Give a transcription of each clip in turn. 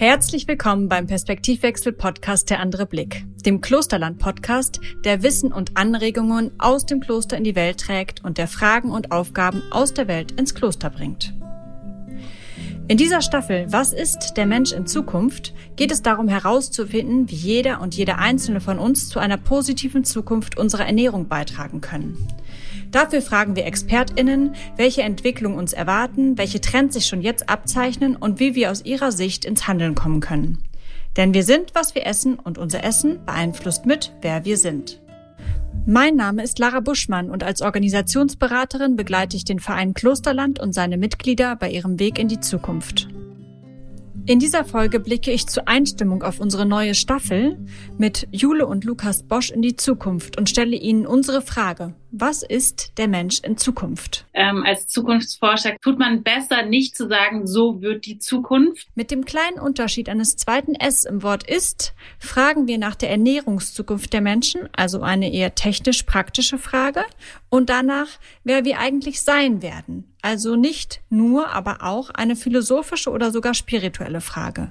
Herzlich willkommen beim Perspektivwechsel Podcast Der andere Blick, dem Klosterland Podcast, der Wissen und Anregungen aus dem Kloster in die Welt trägt und der Fragen und Aufgaben aus der Welt ins Kloster bringt. In dieser Staffel Was ist der Mensch in Zukunft geht es darum herauszufinden, wie jeder und jede einzelne von uns zu einer positiven Zukunft unserer Ernährung beitragen können. Dafür fragen wir ExpertInnen, welche Entwicklungen uns erwarten, welche Trends sich schon jetzt abzeichnen und wie wir aus ihrer Sicht ins Handeln kommen können. Denn wir sind, was wir essen und unser Essen beeinflusst mit, wer wir sind. Mein Name ist Lara Buschmann und als Organisationsberaterin begleite ich den Verein Klosterland und seine Mitglieder bei ihrem Weg in die Zukunft. In dieser Folge blicke ich zur Einstimmung auf unsere neue Staffel mit Jule und Lukas Bosch in die Zukunft und stelle Ihnen unsere Frage. Was ist der Mensch in Zukunft? Ähm, als Zukunftsforscher tut man besser, nicht zu sagen, so wird die Zukunft. Mit dem kleinen Unterschied eines zweiten S im Wort ist, fragen wir nach der Ernährungszukunft der Menschen, also eine eher technisch-praktische Frage, und danach, wer wir eigentlich sein werden, also nicht nur, aber auch eine philosophische oder sogar spirituelle Frage.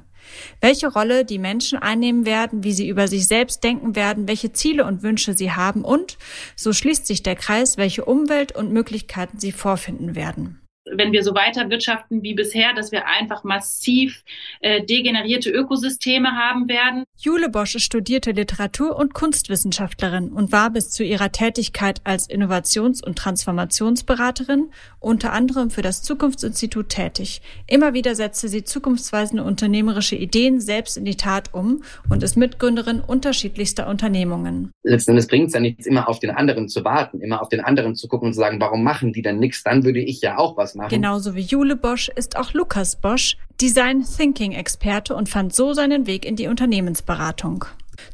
Welche Rolle die Menschen einnehmen werden, wie sie über sich selbst denken werden, welche Ziele und Wünsche sie haben und, so schließt sich der Kreis, welche Umwelt und Möglichkeiten sie vorfinden werden wenn wir so weiter wirtschaften wie bisher, dass wir einfach massiv äh, degenerierte Ökosysteme haben werden. Jule Bosch studierte Literatur- und Kunstwissenschaftlerin und war bis zu ihrer Tätigkeit als Innovations- und Transformationsberaterin unter anderem für das Zukunftsinstitut tätig. Immer wieder setzte sie zukunftsweisende unternehmerische Ideen selbst in die Tat um und ist Mitgründerin unterschiedlichster Unternehmungen. Letzten Endes bringt es ja nichts, immer auf den anderen zu warten, immer auf den anderen zu gucken und zu sagen, warum machen die denn nichts? Dann würde ich ja auch was machen. Genauso wie Jule Bosch ist auch Lukas Bosch Design Thinking Experte und fand so seinen Weg in die Unternehmensberatung.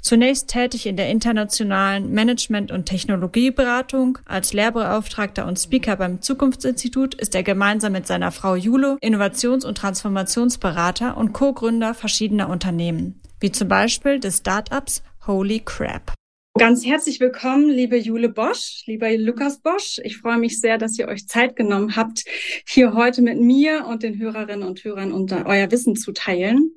Zunächst tätig in der internationalen Management- und Technologieberatung. Als Lehrbeauftragter und Speaker beim Zukunftsinstitut ist er gemeinsam mit seiner Frau Jule Innovations- und Transformationsberater und Co-Gründer verschiedener Unternehmen, wie zum Beispiel des Startups Holy Crap. Ganz herzlich willkommen, liebe Jule Bosch, lieber Lukas Bosch. Ich freue mich sehr, dass ihr euch Zeit genommen habt, hier heute mit mir und den Hörerinnen und Hörern unter euer Wissen zu teilen.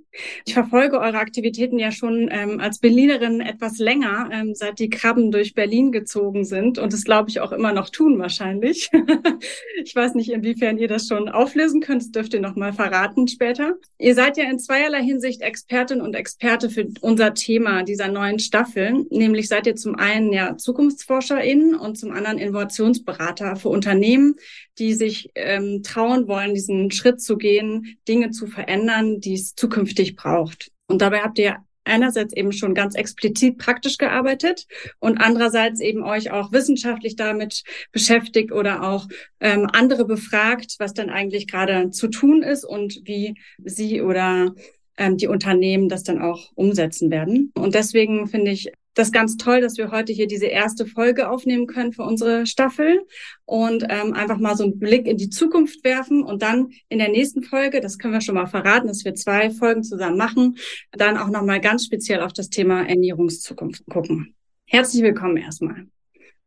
Ich verfolge eure Aktivitäten ja schon ähm, als Berlinerin etwas länger, ähm, seit die Krabben durch Berlin gezogen sind und das glaube ich auch immer noch tun wahrscheinlich. ich weiß nicht, inwiefern ihr das schon auflösen könnt, das dürft ihr noch mal verraten später. Ihr seid ja in zweierlei Hinsicht Expertin und Experte für unser Thema dieser neuen Staffel, nämlich seid ihr zum einen ja ZukunftsforscherInnen und zum anderen Innovationsberater für Unternehmen, die sich ähm, trauen wollen, diesen Schritt zu gehen, Dinge zu verändern, die es zukünftig braucht. Und dabei habt ihr einerseits eben schon ganz explizit praktisch gearbeitet und andererseits eben euch auch wissenschaftlich damit beschäftigt oder auch ähm, andere befragt, was dann eigentlich gerade zu tun ist und wie sie oder ähm, die Unternehmen das dann auch umsetzen werden. Und deswegen finde ich das ganz toll, dass wir heute hier diese erste Folge aufnehmen können für unsere Staffel und ähm, einfach mal so einen Blick in die Zukunft werfen und dann in der nächsten Folge, das können wir schon mal verraten, dass wir zwei Folgen zusammen machen, dann auch nochmal ganz speziell auf das Thema Ernährungszukunft gucken. Herzlich willkommen erstmal.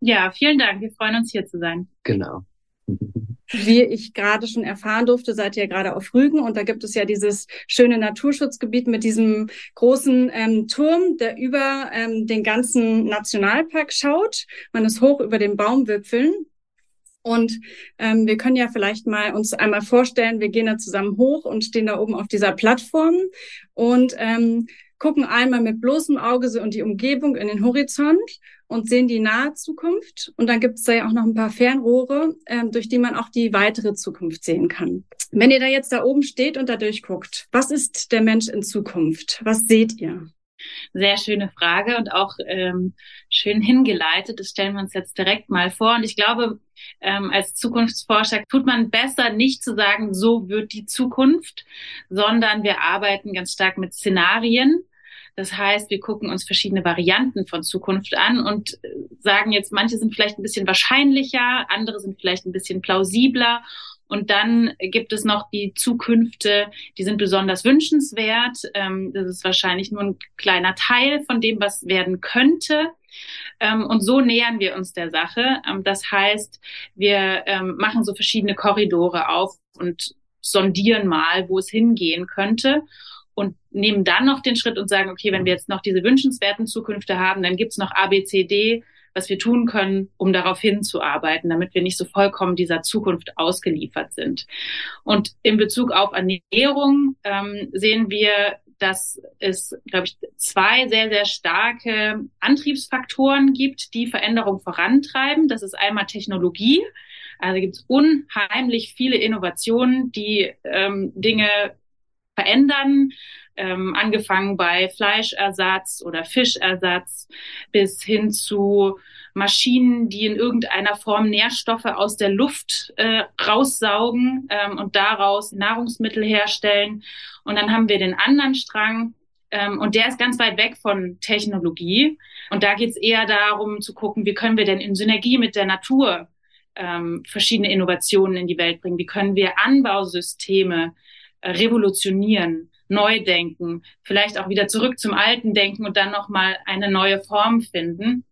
Ja, vielen Dank. Wir freuen uns hier zu sein. Genau. Wie ich gerade schon erfahren durfte, seid ihr gerade auf Rügen und da gibt es ja dieses schöne Naturschutzgebiet mit diesem großen ähm, Turm, der über ähm, den ganzen Nationalpark schaut. Man ist hoch über den Baumwipfeln. Und ähm, wir können ja vielleicht mal uns einmal vorstellen, wir gehen da zusammen hoch und stehen da oben auf dieser Plattform und ähm, gucken einmal mit bloßem Auge so in die Umgebung, in den Horizont und sehen die nahe Zukunft. Und dann gibt es da ja auch noch ein paar Fernrohre, ähm, durch die man auch die weitere Zukunft sehen kann. Wenn ihr da jetzt da oben steht und da durchguckt, was ist der Mensch in Zukunft? Was seht ihr? Sehr schöne Frage und auch ähm, schön hingeleitet. Das stellen wir uns jetzt direkt mal vor. Und ich glaube, ähm, als Zukunftsforscher tut man besser, nicht zu sagen, so wird die Zukunft, sondern wir arbeiten ganz stark mit Szenarien das heißt, wir gucken uns verschiedene Varianten von Zukunft an und äh, sagen jetzt, manche sind vielleicht ein bisschen wahrscheinlicher, andere sind vielleicht ein bisschen plausibler. Und dann gibt es noch die Zukünfte, die sind besonders wünschenswert. Ähm, das ist wahrscheinlich nur ein kleiner Teil von dem, was werden könnte. Ähm, und so nähern wir uns der Sache. Ähm, das heißt, wir machen so verschiedene Korridore auf und sondieren mal, wo es hingehen könnte. Und nehmen dann noch den Schritt und sagen, okay, wenn wir jetzt noch diese wünschenswerten Zukünfte haben, dann gibt's noch A, B, C, D, was wir tun können, um darauf hinzuarbeiten, damit wir nicht so vollkommen dieser Zukunft ausgeliefert sind. Und in Bezug auf Ernährung ähm, sehen wir, dass es, glaube ich, zwei sehr, sehr starke Antriebsfaktoren gibt, die Veränderung vorantreiben. Das ist einmal Technologie. Also gibt es unheimlich viele Innovationen, die ähm, Dinge verändern, ähm, angefangen bei Fleischersatz oder Fischersatz bis hin zu Maschinen, die in irgendeiner Form Nährstoffe aus der Luft äh, raussaugen ähm, und daraus Nahrungsmittel herstellen. Und dann haben wir den anderen Strang, ähm, und der ist ganz weit weg von Technologie. Und da geht es eher darum zu gucken, wie können wir denn in Synergie mit der Natur ähm, verschiedene Innovationen in die Welt bringen? Wie können wir Anbausysteme revolutionieren? neu denken, vielleicht auch wieder zurück zum alten denken und dann nochmal eine neue Form finden.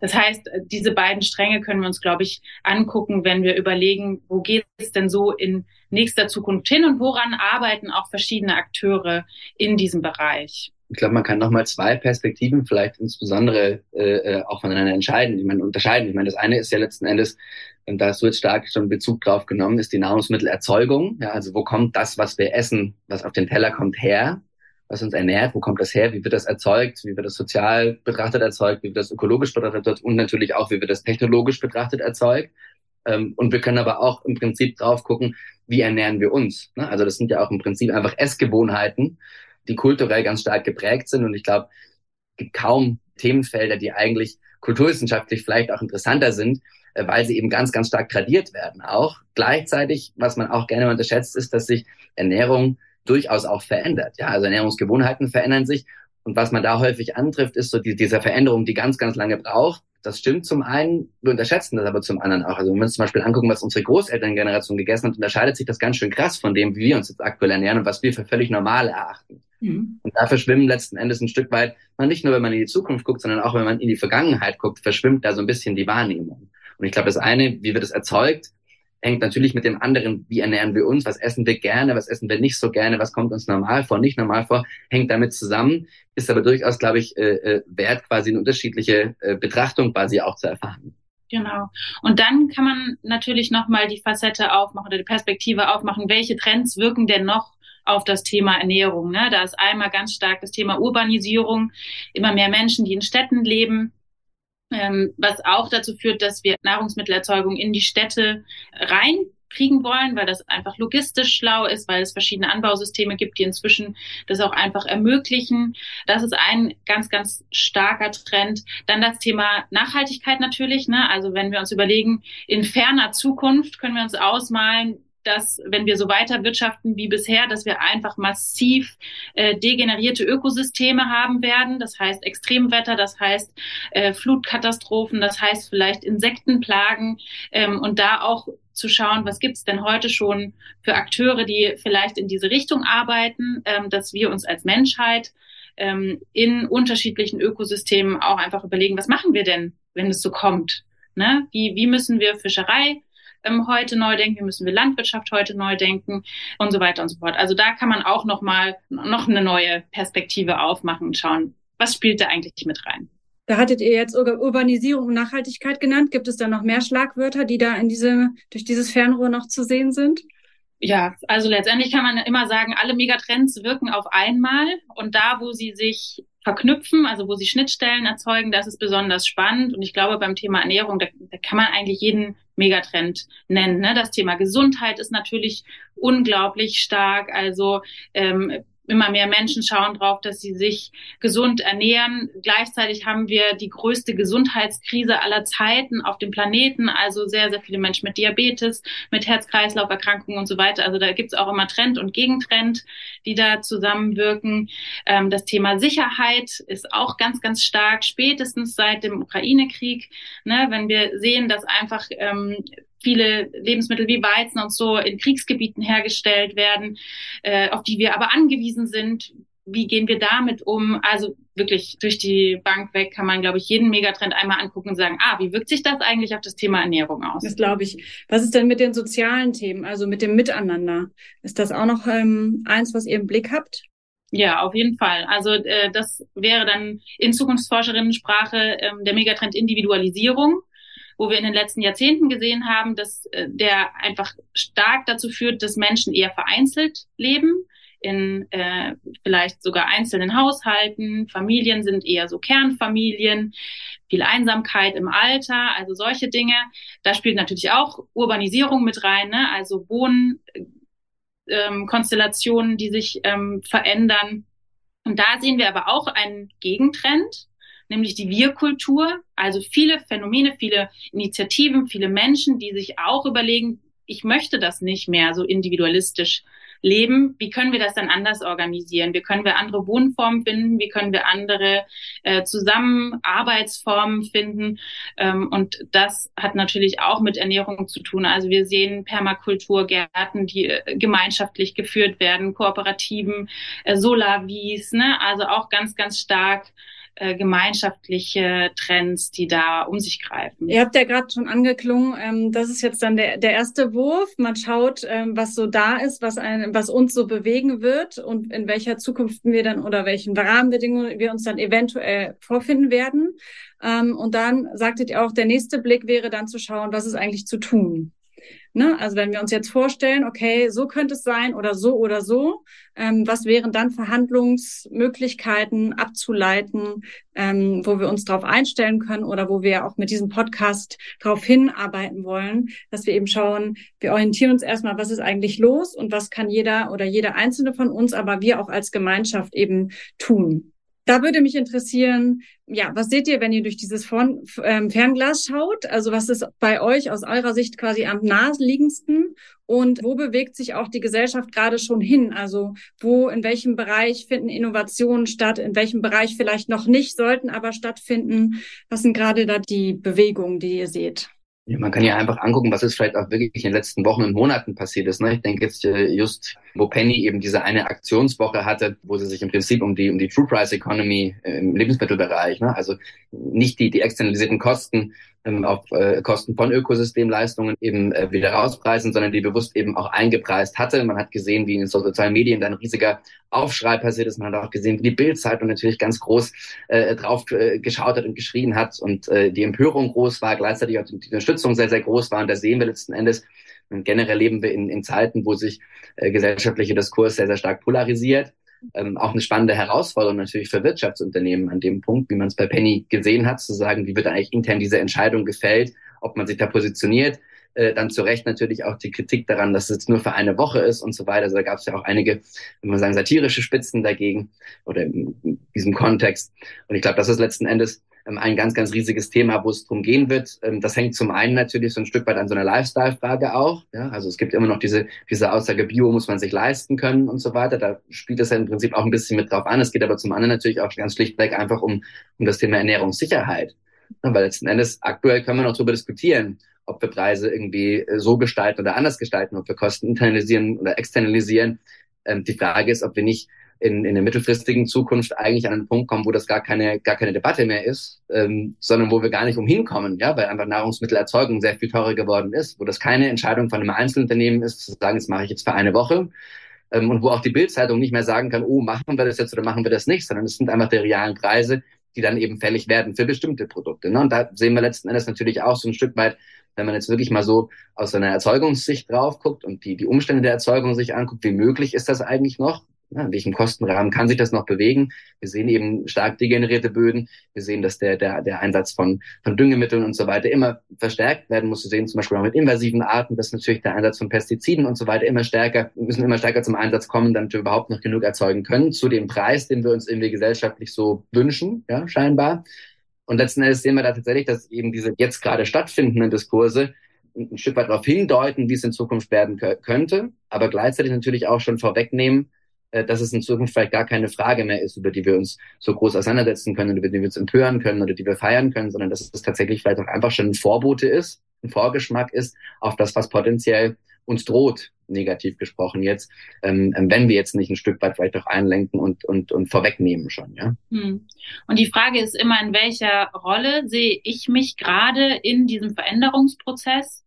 Das heißt, diese beiden Stränge können wir uns, glaube ich, angucken, wenn wir überlegen, wo geht es denn so in nächster Zukunft hin und woran arbeiten auch verschiedene Akteure in diesem Bereich. Ich glaube, man kann nochmal zwei Perspektiven vielleicht insbesondere äh, äh, auch voneinander entscheiden, die man unterscheiden. Ich meine, das eine ist ja letzten Endes, und da hast du jetzt stark schon Bezug drauf genommen, ist die Nahrungsmittelerzeugung. Ja, also wo kommt das, was wir essen, was auf den Teller kommt, her? Was uns ernährt, wo kommt das her? Wie wird das erzeugt? Wie wird das sozial betrachtet erzeugt? Wie wird das ökologisch betrachtet erzeugt? Und natürlich auch, wie wird das technologisch betrachtet erzeugt? Ähm, und wir können aber auch im Prinzip drauf gucken, wie ernähren wir uns? Ne? Also das sind ja auch im Prinzip einfach Essgewohnheiten die kulturell ganz stark geprägt sind. Und ich glaube, es gibt kaum Themenfelder, die eigentlich kulturwissenschaftlich vielleicht auch interessanter sind, äh, weil sie eben ganz, ganz stark tradiert werden. Auch gleichzeitig, was man auch gerne unterschätzt, ist, dass sich Ernährung durchaus auch verändert. Ja, also Ernährungsgewohnheiten verändern sich. Und was man da häufig antrifft, ist so die, diese Veränderung, die ganz, ganz lange braucht. Das stimmt zum einen, wir unterschätzen das aber zum anderen auch. Also wenn wir uns zum Beispiel angucken, was unsere Großelterngeneration gegessen hat, unterscheidet sich das ganz schön krass von dem, wie wir uns jetzt aktuell ernähren und was wir für völlig normal erachten. Mhm. Und da verschwimmen letzten Endes ein Stück weit, man nicht nur, wenn man in die Zukunft guckt, sondern auch, wenn man in die Vergangenheit guckt, verschwimmt da so ein bisschen die Wahrnehmung. Und ich glaube, das eine, wie wird es erzeugt, hängt natürlich mit dem anderen, wie ernähren wir uns, was essen wir gerne, was essen wir nicht so gerne, was kommt uns normal vor, nicht normal vor, hängt damit zusammen, ist aber durchaus, glaube ich, äh, äh, wert, quasi eine unterschiedliche äh, Betrachtung quasi auch zu erfahren. Genau. Und dann kann man natürlich nochmal die Facette aufmachen oder die Perspektive aufmachen, welche Trends wirken denn noch auf das Thema Ernährung. Ne? Da ist einmal ganz stark das Thema Urbanisierung, immer mehr Menschen, die in Städten leben, ähm, was auch dazu führt, dass wir Nahrungsmittelerzeugung in die Städte reinkriegen wollen, weil das einfach logistisch schlau ist, weil es verschiedene Anbausysteme gibt, die inzwischen das auch einfach ermöglichen. Das ist ein ganz, ganz starker Trend. Dann das Thema Nachhaltigkeit natürlich. Ne? Also wenn wir uns überlegen, in ferner Zukunft können wir uns ausmalen, dass wenn wir so weiter wirtschaften wie bisher, dass wir einfach massiv äh, degenerierte Ökosysteme haben werden. Das heißt Extremwetter, das heißt äh, Flutkatastrophen, das heißt vielleicht Insektenplagen ähm, und da auch zu schauen, was gibt's denn heute schon für Akteure, die vielleicht in diese Richtung arbeiten, ähm, dass wir uns als Menschheit ähm, in unterschiedlichen Ökosystemen auch einfach überlegen, was machen wir denn, wenn es so kommt? Ne? Wie, wie müssen wir Fischerei ähm, heute neu denken, wie müssen wir Landwirtschaft heute neu denken und so weiter und so fort. Also da kann man auch noch mal noch eine neue Perspektive aufmachen und schauen, was spielt da eigentlich mit rein. Da hattet ihr jetzt Urbanisierung und Nachhaltigkeit genannt. Gibt es da noch mehr Schlagwörter, die da in diese, durch dieses Fernrohr noch zu sehen sind? Ja, also letztendlich kann man immer sagen, alle Megatrends wirken auf einmal und da, wo sie sich verknüpfen, also wo sie Schnittstellen erzeugen, das ist besonders spannend. Und ich glaube, beim Thema Ernährung, da kann man eigentlich jeden Megatrend nennen. Ne? Das Thema Gesundheit ist natürlich unglaublich stark. Also ähm, immer mehr Menschen schauen drauf, dass sie sich gesund ernähren. Gleichzeitig haben wir die größte Gesundheitskrise aller Zeiten auf dem Planeten. Also sehr, sehr viele Menschen mit Diabetes, mit Herz-Kreislauf-Erkrankungen und so weiter. Also da gibt es auch immer Trend und Gegentrend, die da zusammenwirken. Ähm, das Thema Sicherheit ist auch ganz, ganz stark, spätestens seit dem Ukraine-Krieg. Ne, wenn wir sehen, dass einfach ähm, viele Lebensmittel wie Weizen und so in Kriegsgebieten hergestellt werden, äh, auf die wir aber angewiesen sind. Wie gehen wir damit um? Also wirklich durch die Bank weg kann man, glaube ich, jeden Megatrend einmal angucken und sagen, ah, wie wirkt sich das eigentlich auf das Thema Ernährung aus? Das glaube ich. Was ist denn mit den sozialen Themen, also mit dem Miteinander? Ist das auch noch ähm, eins, was ihr im Blick habt? Ja, auf jeden Fall. Also äh, das wäre dann in Zukunftsforscherinnensprache ähm, der Megatrend Individualisierung, wo wir in den letzten Jahrzehnten gesehen haben, dass äh, der einfach stark dazu führt, dass Menschen eher vereinzelt leben, in äh, vielleicht sogar einzelnen Haushalten. Familien sind eher so Kernfamilien, viel Einsamkeit im Alter, also solche Dinge. Da spielt natürlich auch Urbanisierung mit rein, ne? also Wohnen ähm, die sich ähm, verändern. Und da sehen wir aber auch einen Gegentrend, nämlich die Wir-Kultur. Also viele Phänomene, viele Initiativen, viele Menschen, die sich auch überlegen, ich möchte das nicht mehr so individualistisch leben, wie können wir das dann anders organisieren? Wie können wir andere Wohnformen finden? Wie können wir andere äh, Zusammenarbeitsformen finden? Ähm, und das hat natürlich auch mit Ernährung zu tun. Also wir sehen Permakulturgärten, die äh, gemeinschaftlich geführt werden, Kooperativen, äh, Solavis, ne? also auch ganz, ganz stark äh, gemeinschaftliche Trends, die da um sich greifen. Ihr habt ja gerade schon angeklungen, ähm, das ist jetzt dann der, der erste Wurf. Man schaut, ähm, was so da ist, was, ein, was uns so bewegen wird und in welcher Zukunft wir dann oder welchen Rahmenbedingungen wir uns dann eventuell vorfinden werden. Ähm, und dann sagtet ihr auch, der nächste Blick wäre dann zu schauen, was ist eigentlich zu tun. Ne? Also wenn wir uns jetzt vorstellen, okay, so könnte es sein oder so oder so, ähm, was wären dann Verhandlungsmöglichkeiten abzuleiten, ähm, wo wir uns darauf einstellen können oder wo wir auch mit diesem Podcast darauf hinarbeiten wollen, dass wir eben schauen, wir orientieren uns erstmal, was ist eigentlich los und was kann jeder oder jeder einzelne von uns, aber wir auch als Gemeinschaft eben tun. Da würde mich interessieren, ja, was seht ihr, wenn ihr durch dieses ähm, Fernglas schaut? Also was ist bei euch aus eurer Sicht quasi am naheliegendsten? Und wo bewegt sich auch die Gesellschaft gerade schon hin? Also wo, in welchem Bereich finden Innovationen statt? In welchem Bereich vielleicht noch nicht, sollten aber stattfinden? Was sind gerade da die Bewegungen, die ihr seht? Ja, man kann ja einfach angucken, was ist vielleicht auch wirklich in den letzten Wochen und Monaten passiert ist. Ne? Ich denke jetzt äh, just, wo Penny eben diese eine Aktionswoche hatte, wo sie sich im Prinzip um die um die True Price Economy äh, im Lebensmittelbereich, ne? also nicht die die externalisierten Kosten auf äh, Kosten von Ökosystemleistungen eben äh, wieder rauspreisen, sondern die bewusst eben auch eingepreist hatte. Man hat gesehen, wie in den sozialen Medien da ein riesiger Aufschrei passiert ist. Man hat auch gesehen, wie die Bildzeitung natürlich ganz groß äh, drauf äh, geschaut hat und geschrien hat und äh, die Empörung groß war, gleichzeitig auch die Unterstützung sehr, sehr groß war. Und da sehen wir letzten Endes, und generell leben wir in, in Zeiten, wo sich äh, gesellschaftlicher Diskurs sehr, sehr stark polarisiert ähm, auch eine spannende Herausforderung natürlich für Wirtschaftsunternehmen an dem Punkt, wie man es bei Penny gesehen hat, zu sagen, wie wird eigentlich intern diese Entscheidung gefällt, ob man sich da positioniert. Äh, dann zu Recht natürlich auch die Kritik daran, dass es jetzt nur für eine Woche ist und so weiter. Also da gab es ja auch einige, wenn man sagen, satirische Spitzen dagegen oder in, diesem Kontext. Und ich glaube, das ist letzten Endes ein ganz, ganz riesiges Thema, wo es drum gehen wird. Ähm, das hängt zum einen natürlich so ein Stück weit an so einer Lifestyle-Frage auch. Ja? Also es gibt immer noch diese, diese Aussage, Bio muss man sich leisten können und so weiter. Da spielt es ja im Prinzip auch ein bisschen mit drauf an. Es geht aber zum anderen natürlich auch ganz schlichtweg einfach um, um das Thema Ernährungssicherheit. Ja, weil letzten Endes aktuell können wir noch darüber diskutieren, ob wir Preise irgendwie äh, so gestalten oder anders gestalten, ob wir Kosten internalisieren oder externalisieren. Ähm, die Frage ist, ob wir nicht in, in der mittelfristigen Zukunft eigentlich an einen Punkt kommen, wo das gar keine, gar keine Debatte mehr ist, ähm, sondern wo wir gar nicht umhin kommen, ja, weil einfach Nahrungsmittelerzeugung sehr viel teurer geworden ist, wo das keine Entscheidung von einem Einzelunternehmen ist, zu sagen, das mache ich jetzt für eine Woche, ähm, und wo auch die Bildzeitung nicht mehr sagen kann, oh, machen wir das jetzt oder machen wir das nicht, sondern es sind einfach die realen Preise, die dann eben fällig werden für bestimmte Produkte. Ne? Und da sehen wir letzten Endes natürlich auch so ein Stück weit, wenn man jetzt wirklich mal so aus einer Erzeugungssicht drauf guckt und die, die Umstände der Erzeugung sich anguckt, wie möglich ist das eigentlich noch? Ja, in welchem Kostenrahmen kann sich das noch bewegen? Wir sehen eben stark degenerierte Böden. Wir sehen, dass der, der, der Einsatz von, von Düngemitteln und so weiter immer verstärkt werden muss. Wir sehen zum Beispiel auch mit invasiven Arten, dass natürlich der Einsatz von Pestiziden und so weiter immer stärker, müssen immer stärker zum Einsatz kommen, damit wir überhaupt noch genug erzeugen können zu dem Preis, den wir uns irgendwie gesellschaftlich so wünschen, ja, scheinbar. Und letzten Endes sehen wir da tatsächlich, dass eben diese jetzt gerade stattfindenden Diskurse ein Stück weit darauf hindeuten, wie es in Zukunft werden könnte, aber gleichzeitig natürlich auch schon vorwegnehmen, dass es in Zukunft vielleicht gar keine Frage mehr ist, über die wir uns so groß auseinandersetzen können, über die wir uns empören können oder die wir feiern können, sondern dass es tatsächlich vielleicht auch einfach schon ein Vorbote ist, ein Vorgeschmack ist auf das, was potenziell uns droht, negativ gesprochen jetzt, ähm, ähm, wenn wir jetzt nicht ein Stück weit vielleicht auch einlenken und, und, und vorwegnehmen schon, ja. Hm. Und die Frage ist immer, in welcher Rolle sehe ich mich gerade in diesem Veränderungsprozess?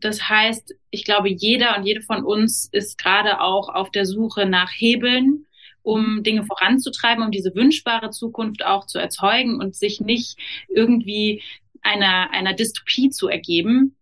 Das heißt, ich glaube, jeder und jede von uns ist gerade auch auf der Suche nach Hebeln, um Dinge voranzutreiben, um diese wünschbare Zukunft auch zu erzeugen und sich nicht irgendwie einer, einer Dystopie zu ergeben.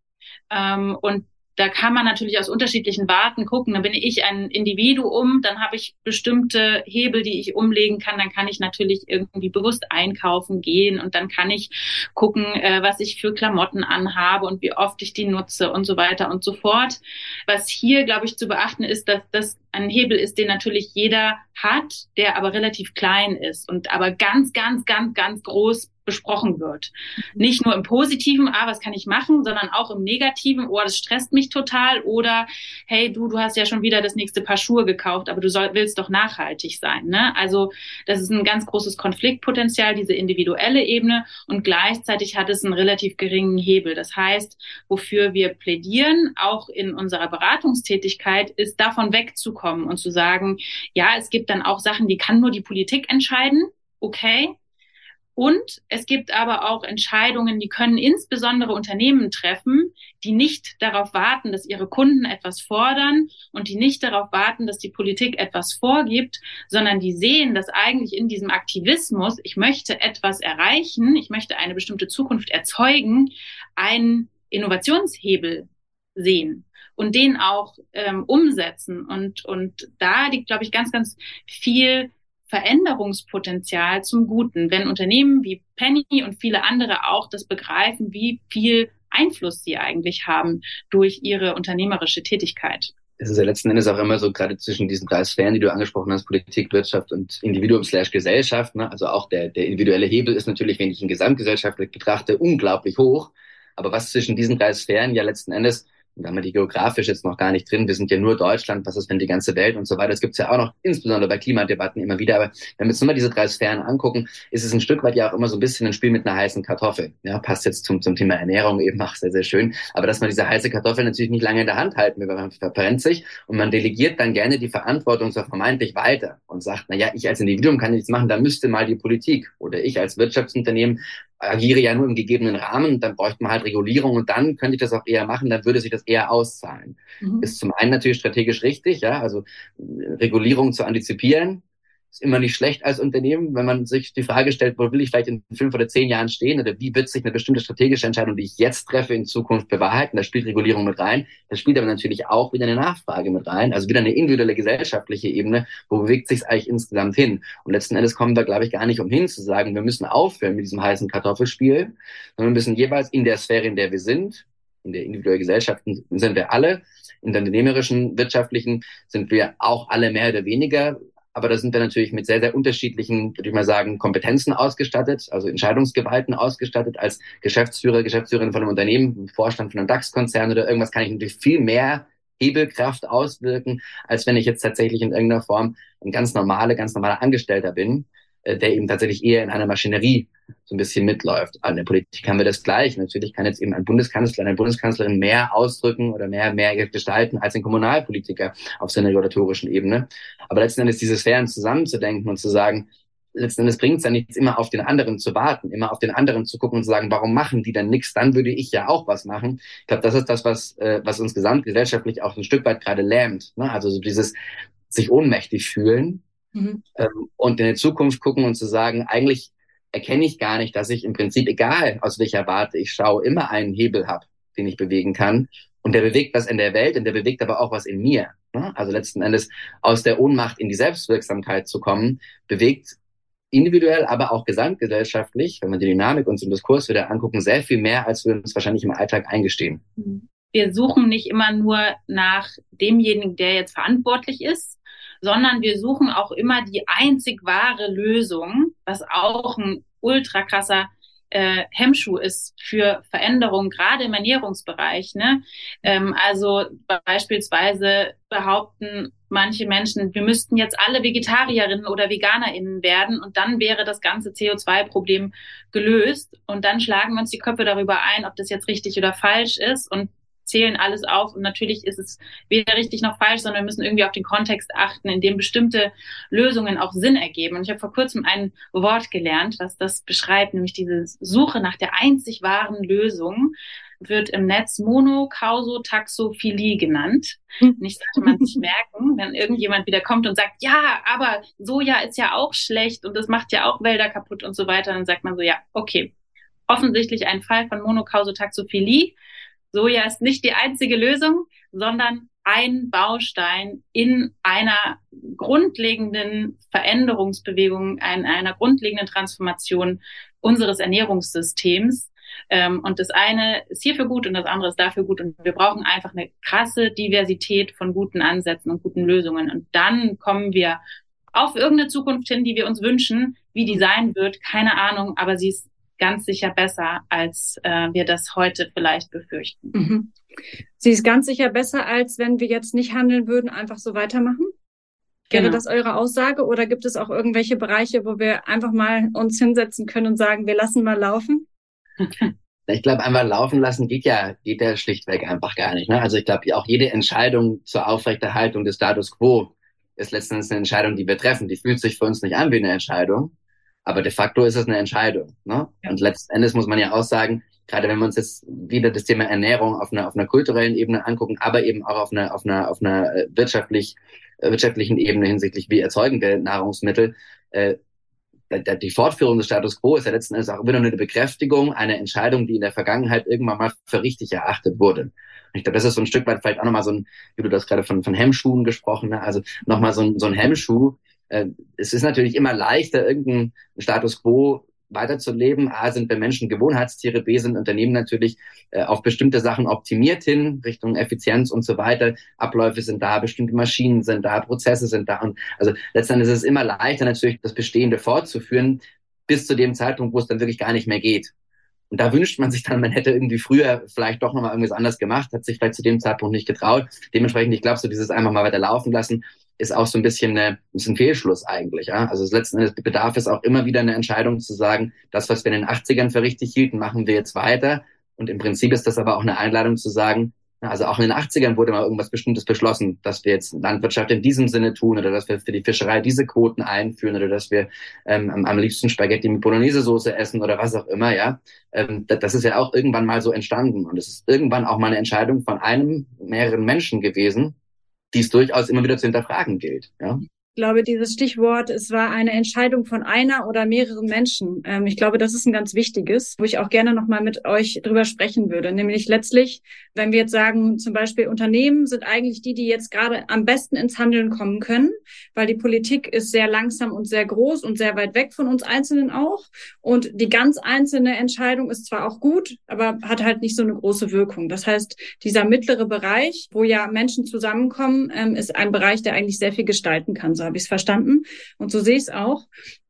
Ähm, und da kann man natürlich aus unterschiedlichen Warten gucken. Dann bin ich ein Individuum, dann habe ich bestimmte Hebel, die ich umlegen kann. Dann kann ich natürlich irgendwie bewusst einkaufen gehen und dann kann ich gucken, äh, was ich für Klamotten anhabe und wie oft ich die nutze und so weiter und so fort. Was hier, glaube ich, zu beachten ist, dass das ein Hebel ist, den natürlich jeder hat, der aber relativ klein ist und aber ganz, ganz, ganz, ganz groß besprochen wird. Mhm. Nicht nur im Positiven, ah, was kann ich machen, sondern auch im Negativen, oh, das stresst mich total oder hey, du, du hast ja schon wieder das nächste Paar Schuhe gekauft, aber du soll, willst doch nachhaltig sein. Ne? Also das ist ein ganz großes Konfliktpotenzial, diese individuelle Ebene und gleichzeitig hat es einen relativ geringen Hebel. Das heißt, wofür wir plädieren, auch in unserer Beratungstätigkeit, ist davon wegzukommen und zu sagen, ja, es gibt dann auch Sachen, die kann nur die Politik entscheiden. Okay, und es gibt aber auch Entscheidungen, die können insbesondere Unternehmen treffen, die nicht darauf warten, dass ihre Kunden etwas fordern und die nicht darauf warten, dass die Politik etwas vorgibt, sondern die sehen, dass eigentlich in diesem Aktivismus, ich möchte etwas erreichen, ich möchte eine bestimmte Zukunft erzeugen, einen Innovationshebel sehen und den auch ähm, umsetzen. Und, und da liegt, glaube ich, ganz, ganz viel Veränderungspotenzial zum Guten, wenn Unternehmen wie Penny und viele andere auch das begreifen, wie viel Einfluss sie eigentlich haben durch ihre unternehmerische Tätigkeit. Es ist ja letzten Endes auch immer so, gerade zwischen diesen drei Sphären, die du angesprochen hast, Politik, Wirtschaft und Individuum slash Gesellschaft. Ne? Also auch der, der individuelle Hebel ist natürlich, wenn ich ihn gesamtgesellschaftlich betrachte, unglaublich hoch. Aber was zwischen diesen drei Sphären ja letzten Endes da haben wir die geografisch jetzt noch gar nicht drin. Wir sind ja nur Deutschland, was ist, wenn die ganze Welt und so weiter. Das gibt's ja auch noch, insbesondere bei Klimadebatten immer wieder. Aber wenn wir uns nur mal diese drei Sphären angucken, ist es ein Stück weit ja auch immer so ein bisschen ein Spiel mit einer heißen Kartoffel. Ja, passt jetzt zum, zum Thema Ernährung eben auch sehr, sehr schön. Aber dass man diese heiße Kartoffel natürlich nicht lange in der Hand halten will, weil man verbrennt sich und man delegiert dann gerne die Verantwortung so vermeintlich weiter und sagt, na ja, ich als Individuum kann nichts machen, da müsste mal die Politik oder ich als Wirtschaftsunternehmen agiere ja nur im gegebenen Rahmen, dann bräuchte man halt Regulierung und dann könnte ich das auch eher machen, dann würde sich das eher auszahlen. Mhm. Ist zum einen natürlich strategisch richtig, ja, also Regulierung zu antizipieren, ist immer nicht schlecht als Unternehmen, wenn man sich die Frage stellt, wo will ich vielleicht in fünf oder zehn Jahren stehen oder wie wird sich eine bestimmte strategische Entscheidung, die ich jetzt treffe, in Zukunft bewahrheiten. Da spielt Regulierung mit rein. Da spielt aber natürlich auch wieder eine Nachfrage mit rein, also wieder eine individuelle gesellschaftliche Ebene. Wo bewegt sich es eigentlich insgesamt hin? Und letzten Endes kommen wir, glaube ich, gar nicht umhin zu sagen, wir müssen aufhören mit diesem heißen Kartoffelspiel, sondern wir müssen jeweils in der Sphäre, in der wir sind, in der individuellen Gesellschaften sind wir alle, in der unternehmerischen, wirtschaftlichen sind wir auch alle mehr oder weniger aber da sind wir natürlich mit sehr, sehr unterschiedlichen, würde ich mal sagen, Kompetenzen ausgestattet, also Entscheidungsgewalten ausgestattet. Als Geschäftsführer, Geschäftsführerin von einem Unternehmen, Vorstand von einem DAX-Konzern oder irgendwas kann ich natürlich viel mehr Hebelkraft auswirken, als wenn ich jetzt tatsächlich in irgendeiner Form ein ganz normale, ganz normaler Angestellter bin. Äh, der eben tatsächlich eher in einer Maschinerie so ein bisschen mitläuft. An der Politik haben wir das gleich. Natürlich kann jetzt eben ein Bundeskanzler, eine Bundeskanzlerin mehr ausdrücken oder mehr, mehr gestalten als ein Kommunalpolitiker auf seiner regulatorischen Ebene. Aber letzten Endes diese Sphären zusammenzudenken und zu sagen, letzten Endes bringt es ja nichts, immer auf den anderen zu warten, immer auf den anderen zu gucken und zu sagen, warum machen die denn nichts? Dann würde ich ja auch was machen. Ich glaube, das ist das, was, äh, was uns gesamtgesellschaftlich auch ein Stück weit gerade lähmt. Ne? Also so dieses sich ohnmächtig fühlen Mhm. Ähm, und in die Zukunft gucken und zu sagen, eigentlich erkenne ich gar nicht, dass ich im Prinzip, egal aus welcher Warte ich schaue, immer einen Hebel habe, den ich bewegen kann. Und der bewegt was in der Welt und der bewegt aber auch was in mir. Ne? Also letzten Endes aus der Ohnmacht in die Selbstwirksamkeit zu kommen, bewegt individuell, aber auch gesamtgesellschaftlich, wenn wir die Dynamik uns im Diskurs wieder angucken, sehr viel mehr, als wir uns wahrscheinlich im Alltag eingestehen. Wir suchen nicht immer nur nach demjenigen, der jetzt verantwortlich ist, sondern wir suchen auch immer die einzig wahre Lösung, was auch ein ultra krasser äh, Hemmschuh ist für Veränderungen, gerade im Ernährungsbereich. Ne? Ähm, also beispielsweise behaupten manche Menschen, wir müssten jetzt alle Vegetarierinnen oder Veganerinnen werden und dann wäre das ganze CO2-Problem gelöst. Und dann schlagen wir uns die Köpfe darüber ein, ob das jetzt richtig oder falsch ist. Und zählen alles auf und natürlich ist es weder richtig noch falsch, sondern wir müssen irgendwie auf den Kontext achten, in dem bestimmte Lösungen auch Sinn ergeben. Und ich habe vor kurzem ein Wort gelernt, was das beschreibt, nämlich diese Suche nach der einzig wahren Lösung. wird im Netz Monokausotaxophilie genannt. Mhm. Nicht sollte man sich merken, wenn irgendjemand wieder kommt und sagt, ja, aber Soja ist ja auch schlecht und das macht ja auch Wälder kaputt und so weiter, dann sagt man so, ja, okay, offensichtlich ein Fall von Monokausotaxophilie. Soja ist nicht die einzige Lösung, sondern ein Baustein in einer grundlegenden Veränderungsbewegung, in einer grundlegenden Transformation unseres Ernährungssystems. Ähm, und das eine ist hierfür gut und das andere ist dafür gut. Und wir brauchen einfach eine krasse Diversität von guten Ansätzen und guten Lösungen. Und dann kommen wir auf irgendeine Zukunft hin, die wir uns wünschen. Wie die sein wird, keine Ahnung, aber sie ist ganz sicher besser, als äh, wir das heute vielleicht befürchten. Mhm. Sie ist ganz sicher besser, als wenn wir jetzt nicht handeln würden, einfach so weitermachen? Wäre genau. das eure Aussage oder gibt es auch irgendwelche Bereiche, wo wir einfach mal uns hinsetzen können und sagen, wir lassen mal laufen? Ich glaube, einfach laufen lassen geht ja, geht ja schlichtweg einfach gar nicht. Ne? Also ich glaube, auch jede Entscheidung zur Aufrechterhaltung des Status quo ist letztendlich eine Entscheidung, die wir treffen. Die fühlt sich für uns nicht an wie eine Entscheidung, aber de facto ist es eine Entscheidung. Ne? Ja. Und letzten Endes muss man ja auch sagen, gerade wenn wir uns jetzt wieder das Thema Ernährung auf einer, auf einer kulturellen Ebene angucken, aber eben auch auf einer, auf einer, auf einer äh, wirtschaftlich, äh, wirtschaftlichen Ebene hinsichtlich, wie erzeugen wir Nahrungsmittel, äh, die Fortführung des Status quo ist ja letzten Endes auch wieder eine Bekräftigung einer Entscheidung, die in der Vergangenheit irgendwann mal für richtig erachtet wurde. Und ich glaube, das ist so ein Stück weit vielleicht auch nochmal so ein, wie du das gerade von, von Hemmschuhen gesprochen hast, also nochmal so ein, so ein Hemmschuh. Äh, es ist natürlich immer leichter, irgendeinen Status quo weiterzuleben. A, sind wir Menschen Gewohnheitstiere, B, sind Unternehmen natürlich äh, auf bestimmte Sachen optimiert hin, Richtung Effizienz und so weiter. Abläufe sind da, bestimmte Maschinen sind da, Prozesse sind da. Und also letztendlich ist es immer leichter natürlich, das Bestehende fortzuführen, bis zu dem Zeitpunkt, wo es dann wirklich gar nicht mehr geht. Und da wünscht man sich dann, man hätte irgendwie früher vielleicht doch nochmal irgendwas anders gemacht, hat sich vielleicht zu dem Zeitpunkt nicht getraut. Dementsprechend, ich glaube, so dieses einfach mal weiter laufen lassen, ist auch so ein bisschen eine, ist ein Fehlschluss eigentlich. Ja? Also letzten Endes bedarf es auch immer wieder eine Entscheidung zu sagen, das, was wir in den 80ern für richtig hielten, machen wir jetzt weiter. Und im Prinzip ist das aber auch eine Einladung zu sagen, also auch in den 80ern wurde mal irgendwas Bestimmtes beschlossen, dass wir jetzt Landwirtschaft in diesem Sinne tun oder dass wir für die Fischerei diese Quoten einführen oder dass wir ähm, am liebsten Spaghetti mit Bolognese-Soße essen oder was auch immer, ja. Ähm, das ist ja auch irgendwann mal so entstanden und es ist irgendwann auch mal eine Entscheidung von einem, mehreren Menschen gewesen, die es durchaus immer wieder zu hinterfragen gilt. Ja? Ich glaube, dieses Stichwort, es war eine Entscheidung von einer oder mehreren Menschen. Ähm, ich glaube, das ist ein ganz wichtiges, wo ich auch gerne nochmal mit euch drüber sprechen würde. Nämlich letztlich, wenn wir jetzt sagen, zum Beispiel Unternehmen sind eigentlich die, die jetzt gerade am besten ins Handeln kommen können, weil die Politik ist sehr langsam und sehr groß und sehr weit weg von uns Einzelnen auch. Und die ganz einzelne Entscheidung ist zwar auch gut, aber hat halt nicht so eine große Wirkung. Das heißt, dieser mittlere Bereich, wo ja Menschen zusammenkommen, ähm, ist ein Bereich, der eigentlich sehr viel gestalten kann habe ich es verstanden. Und so sehe ich es auch.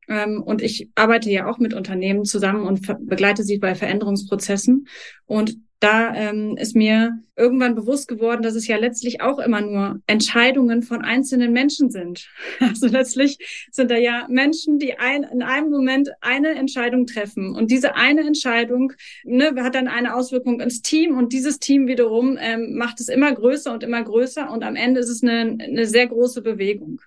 Ähm, und ich arbeite ja auch mit Unternehmen zusammen und begleite sie bei Veränderungsprozessen. Und da ähm, ist mir irgendwann bewusst geworden, dass es ja letztlich auch immer nur Entscheidungen von einzelnen Menschen sind. Also letztlich sind da ja Menschen, die ein, in einem Moment eine Entscheidung treffen. Und diese eine Entscheidung ne, hat dann eine Auswirkung ins Team und dieses Team wiederum ähm, macht es immer größer und immer größer und am Ende ist es eine, eine sehr große Bewegung.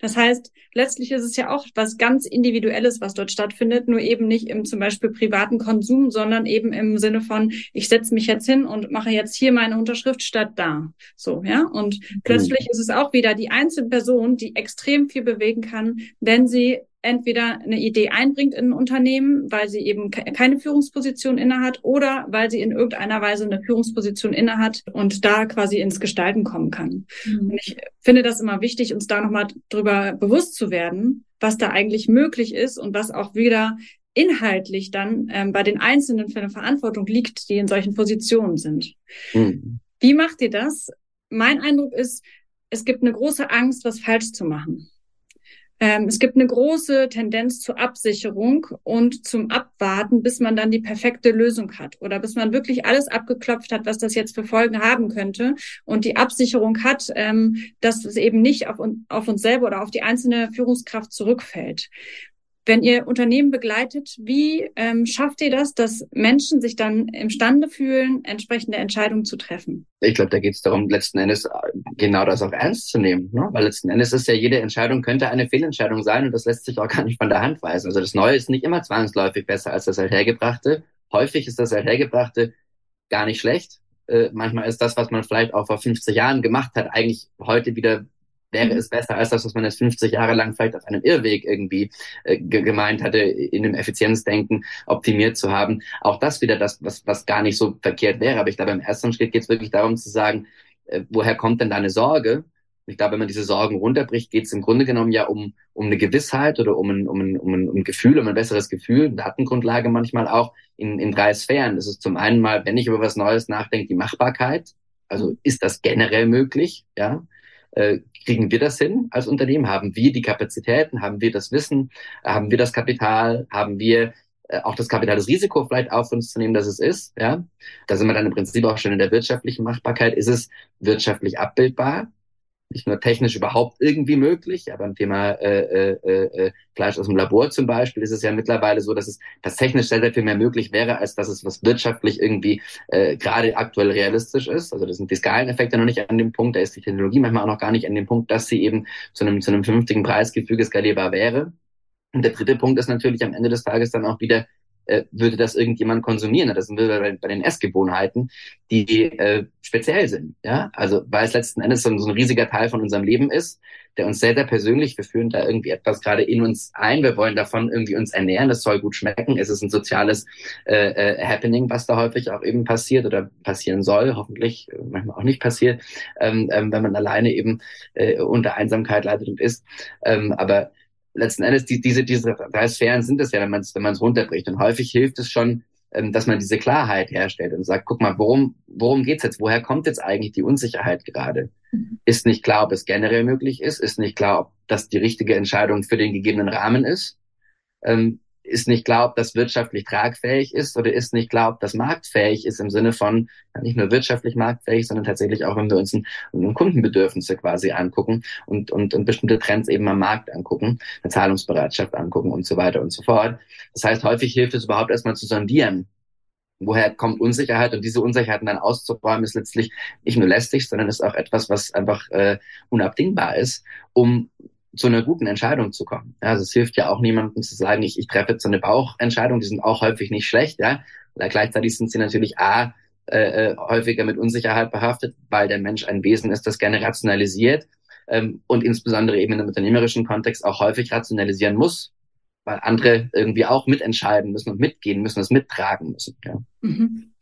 Das heißt, letztlich ist es ja auch was ganz Individuelles, was dort stattfindet, nur eben nicht im zum Beispiel privaten Konsum, sondern eben im Sinne von, ich setze mich jetzt hin und mache jetzt hier meine Unterschrift statt da. So, ja. Und mhm. plötzlich ist es auch wieder die einzelne Person, die extrem viel bewegen kann, wenn sie entweder eine Idee einbringt in ein Unternehmen, weil sie eben keine Führungsposition innehat oder weil sie in irgendeiner Weise eine Führungsposition innehat und da quasi ins Gestalten kommen kann. Mhm. Und ich finde das immer wichtig, uns da nochmal drüber bewusst zu werden, was da eigentlich möglich ist und was auch wieder inhaltlich dann ähm, bei den Einzelnen für eine Verantwortung liegt, die in solchen Positionen sind. Mhm. Wie macht ihr das? Mein Eindruck ist, es gibt eine große Angst, was falsch zu machen. Ähm, es gibt eine große Tendenz zur Absicherung und zum Abwarten, bis man dann die perfekte Lösung hat oder bis man wirklich alles abgeklopft hat, was das jetzt für Folgen haben könnte und die Absicherung hat, ähm, dass es eben nicht auf, auf uns selber oder auf die einzelne Führungskraft zurückfällt. Wenn ihr Unternehmen begleitet, wie ähm, schafft ihr das, dass Menschen sich dann imstande fühlen, entsprechende Entscheidungen zu treffen? Ich glaube, da geht es darum, letzten Endes äh, genau das auch ernst zu nehmen. Ne? Weil letzten Endes ist ja jede Entscheidung könnte eine Fehlentscheidung sein und das lässt sich auch gar nicht von der Hand weisen. Also das Neue ist nicht immer zwangsläufig besser als das Althergebrachte. Häufig ist das Althergebrachte gar nicht schlecht. Äh, manchmal ist das, was man vielleicht auch vor 50 Jahren gemacht hat, eigentlich heute wieder wäre mhm. es besser als das, was man jetzt 50 Jahre lang vielleicht auf einem Irrweg irgendwie äh, gemeint hatte, in dem Effizienzdenken optimiert zu haben. Auch das wieder das, was, was gar nicht so verkehrt wäre. Aber ich glaube, im ersten Schritt geht es wirklich darum zu sagen, äh, woher kommt denn deine Sorge? Ich glaube, wenn man diese Sorgen runterbricht, geht es im Grunde genommen ja um, um eine Gewissheit oder um ein, um, ein, um, ein, um ein Gefühl, um ein besseres Gefühl, Datengrundlage manchmal auch in, in drei Sphären. Das ist zum einen mal, wenn ich über was Neues nachdenke, die Machbarkeit. Also ist das generell möglich? Ja, äh, kriegen wir das hin als Unternehmen? Haben wir die Kapazitäten? Haben wir das Wissen? Haben wir das Kapital? Haben wir äh, auch das Kapital, das Risiko vielleicht auf uns zu nehmen, dass es ist. Ja, da sind wir dann im Prinzip auch schon in der wirtschaftlichen Machbarkeit. Ist es wirtschaftlich abbildbar? Nicht nur technisch überhaupt irgendwie möglich, aber beim Thema äh, äh, äh, Fleisch aus dem Labor zum Beispiel ist es ja mittlerweile so, dass es das technisch sehr, sehr viel mehr möglich wäre, als dass es was wirtschaftlich irgendwie äh, gerade aktuell realistisch ist. Also das sind die Skaleneffekte noch nicht an dem Punkt, da ist die Technologie manchmal auch noch gar nicht an dem Punkt, dass sie eben zu einem, zu einem vernünftigen Preisgefüge skalierbar wäre. Und der dritte Punkt ist natürlich am Ende des Tages dann auch wieder, äh, würde das irgendjemand konsumieren. Das sind wir bei, den Essgewohnheiten, die äh, speziell sind. Ja, also weil es letzten Endes so, so ein riesiger Teil von unserem Leben ist, der uns sehr, sehr persönlich, wir führen da irgendwie etwas gerade in uns ein, wir wollen davon irgendwie uns ernähren, das soll gut schmecken, es ist ein soziales äh, äh, Happening, was da häufig auch eben passiert oder passieren soll, hoffentlich äh, manchmal auch nicht passiert, ähm, ähm, wenn man alleine eben äh, unter Einsamkeit leidet und ist. Ähm, aber letzten Endes die, diese, diese drei Sphären sind es ja, wenn man es wenn man's runterbricht. Und häufig hilft es schon, ähm, dass man diese Klarheit herstellt und sagt, guck mal, worum, worum geht's jetzt? Woher kommt jetzt eigentlich die Unsicherheit gerade? Mhm. Ist nicht klar, ob es generell möglich ist, ist nicht klar, ob das die richtige Entscheidung für den gegebenen Rahmen ist. Ähm, ist nicht klar, ob das wirtschaftlich tragfähig ist oder ist nicht klar, ob das marktfähig ist im Sinne von nicht nur wirtschaftlich marktfähig, sondern tatsächlich auch, wenn wir uns ein, ein Kundenbedürfnisse quasi angucken und, und, und bestimmte Trends eben am Markt angucken, eine Zahlungsbereitschaft angucken und so weiter und so fort. Das heißt, häufig hilft es überhaupt erstmal zu sondieren, woher kommt Unsicherheit und diese Unsicherheiten dann auszuräumen, ist letztlich nicht nur lästig, sondern ist auch etwas, was einfach äh, unabdingbar ist, um zu einer guten Entscheidung zu kommen. Ja, also es hilft ja auch niemandem zu sagen, ich, ich treffe jetzt so eine Bauchentscheidung, die sind auch häufig nicht schlecht, ja. Oder gleichzeitig sind sie natürlich A, äh, äh, häufiger mit Unsicherheit behaftet, weil der Mensch ein Wesen ist, das gerne rationalisiert ähm, und insbesondere eben im unternehmerischen Kontext auch häufig rationalisieren muss, weil andere irgendwie auch mitentscheiden müssen und mitgehen müssen, es mittragen müssen. Ja. Mhm.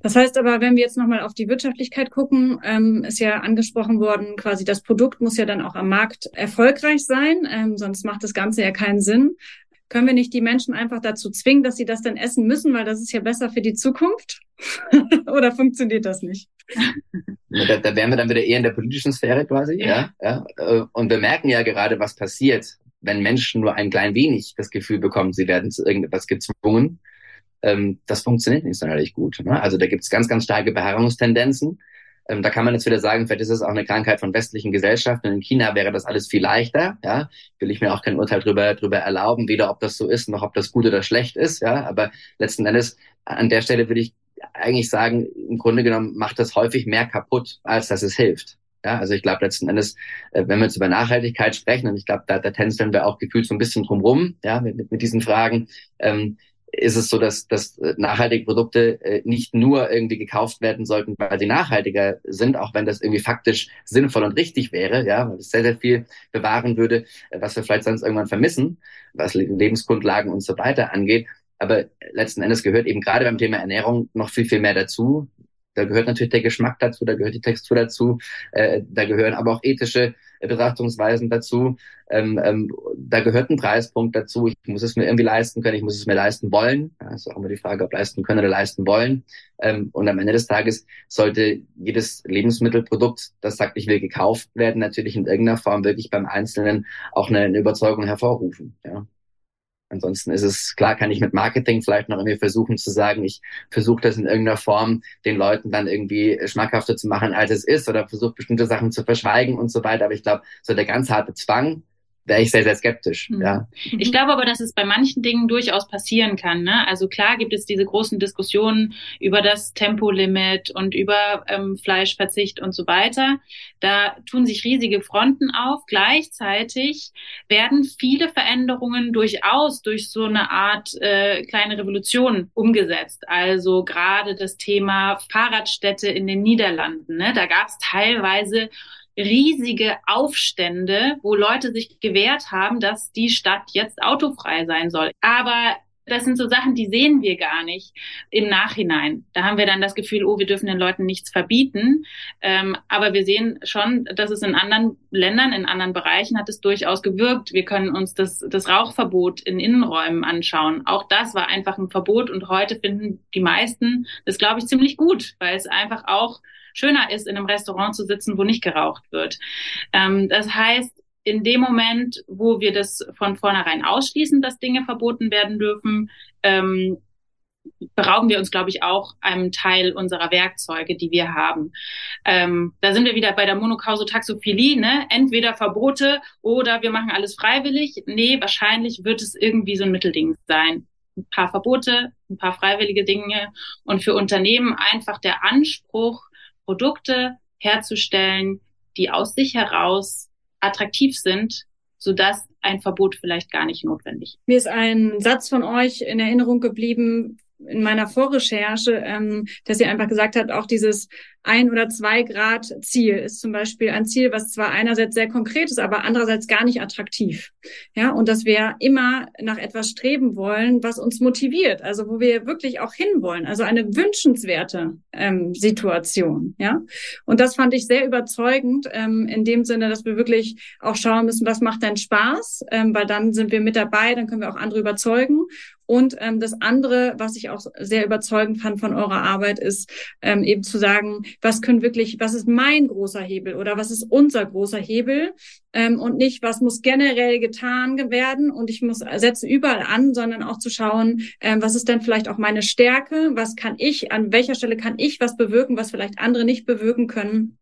Das heißt aber, wenn wir jetzt nochmal auf die Wirtschaftlichkeit gucken, ähm, ist ja angesprochen worden, quasi das Produkt muss ja dann auch am Markt erfolgreich sein, ähm, sonst macht das Ganze ja keinen Sinn. Können wir nicht die Menschen einfach dazu zwingen, dass sie das dann essen müssen, weil das ist ja besser für die Zukunft? Oder funktioniert das nicht? Da, da wären wir dann wieder eher in der politischen Sphäre quasi, ja. ja. Äh, und wir merken ja gerade, was passiert, wenn Menschen nur ein klein wenig das Gefühl bekommen, sie werden zu irgendetwas gezwungen ähm, das funktioniert nicht sonderlich gut. Ne? Also da gibt es ganz, ganz starke Beharrungstendenzen. Ähm, da kann man jetzt wieder sagen, vielleicht ist es auch eine Krankheit von westlichen Gesellschaften. In China wäre das alles viel leichter. Ja, will ich mir auch kein Urteil drüber drüber erlauben, weder ob das so ist noch ob das gut oder schlecht ist. Ja, aber letzten Endes an der Stelle würde ich eigentlich sagen, im Grunde genommen macht das häufig mehr kaputt, als dass es hilft. Ja, also ich glaube letzten Endes, äh, wenn wir jetzt über Nachhaltigkeit sprechen, und ich glaube, da, da tänzeln wir auch gefühlt so ein bisschen drumrum, ja, mit, mit diesen Fragen, ähm, ist es so, dass, dass nachhaltige Produkte äh, nicht nur irgendwie gekauft werden sollten, weil sie nachhaltiger sind, auch wenn das irgendwie faktisch sinnvoll und richtig wäre, ja, weil es sehr, sehr viel bewahren würde, äh, was wir vielleicht sonst irgendwann vermissen, was Lebensgrundlagen und so weiter angeht. Aber letzten Endes gehört eben gerade beim Thema Ernährung noch viel, viel mehr dazu. Da gehört natürlich der Geschmack dazu, da gehört die Textur dazu, äh, da gehören aber auch ethische Betrachtungsweisen dazu. Ähm, ähm, da gehört ein Preispunkt dazu. Ich muss es mir irgendwie leisten können, ich muss es mir leisten wollen. Ist auch immer die Frage, ob leisten können oder leisten wollen. Ähm, und am Ende des Tages sollte jedes Lebensmittelprodukt, das sagt, ich will gekauft werden, natürlich in irgendeiner Form wirklich beim Einzelnen auch eine, eine Überzeugung hervorrufen. Ja. Ansonsten ist es, klar kann ich mit Marketing vielleicht noch irgendwie versuchen zu sagen, ich versuche das in irgendeiner Form den Leuten dann irgendwie schmackhafter zu machen, als es ist oder versuche bestimmte Sachen zu verschweigen und so weiter. Aber ich glaube, so der ganz harte Zwang, wäre ich sehr, sehr skeptisch. Mhm. Ja. Ich glaube aber, dass es bei manchen Dingen durchaus passieren kann. Ne? Also klar gibt es diese großen Diskussionen über das Tempolimit und über ähm, Fleischverzicht und so weiter. Da tun sich riesige Fronten auf. Gleichzeitig werden viele Veränderungen durchaus durch so eine Art äh, kleine Revolution umgesetzt. Also gerade das Thema Fahrradstädte in den Niederlanden. Ne? Da gab es teilweise riesige Aufstände, wo Leute sich gewehrt haben, dass die Stadt jetzt autofrei sein soll. Aber das sind so Sachen, die sehen wir gar nicht im Nachhinein. Da haben wir dann das Gefühl, oh, wir dürfen den Leuten nichts verbieten. Ähm, aber wir sehen schon, dass es in anderen Ländern, in anderen Bereichen hat es durchaus gewirkt. Wir können uns das, das Rauchverbot in Innenräumen anschauen. Auch das war einfach ein Verbot und heute finden die meisten das, glaube ich, ziemlich gut, weil es einfach auch schöner ist, in einem Restaurant zu sitzen, wo nicht geraucht wird. Ähm, das heißt, in dem Moment, wo wir das von vornherein ausschließen, dass Dinge verboten werden dürfen, ähm, berauben wir uns, glaube ich, auch einem Teil unserer Werkzeuge, die wir haben. Ähm, da sind wir wieder bei der Monokausotaxophilie, ne? Entweder Verbote oder wir machen alles freiwillig. Nee, wahrscheinlich wird es irgendwie so ein Mittelding sein. Ein paar Verbote, ein paar freiwillige Dinge und für Unternehmen einfach der Anspruch, Produkte herzustellen, die aus sich heraus attraktiv sind, sodass ein Verbot vielleicht gar nicht notwendig. Mir ist ein Satz von euch in Erinnerung geblieben in meiner Vorrecherche, ähm, dass ihr einfach gesagt habt, auch dieses ein oder zwei Grad Ziel ist zum Beispiel ein Ziel, was zwar einerseits sehr konkret ist, aber andererseits gar nicht attraktiv. Ja, und dass wir immer nach etwas streben wollen, was uns motiviert, also wo wir wirklich auch hinwollen, also eine wünschenswerte ähm, Situation. Ja, und das fand ich sehr überzeugend ähm, in dem Sinne, dass wir wirklich auch schauen müssen, was macht denn Spaß, ähm, weil dann sind wir mit dabei, dann können wir auch andere überzeugen. Und ähm, das andere, was ich auch sehr überzeugend fand von eurer Arbeit, ist ähm, eben zu sagen, was können wirklich, was ist mein großer Hebel oder was ist unser großer Hebel? Ähm, und nicht, was muss generell getan werden und ich muss setze überall an, sondern auch zu schauen, ähm, was ist denn vielleicht auch meine Stärke, was kann ich, an welcher Stelle kann ich was bewirken, was vielleicht andere nicht bewirken können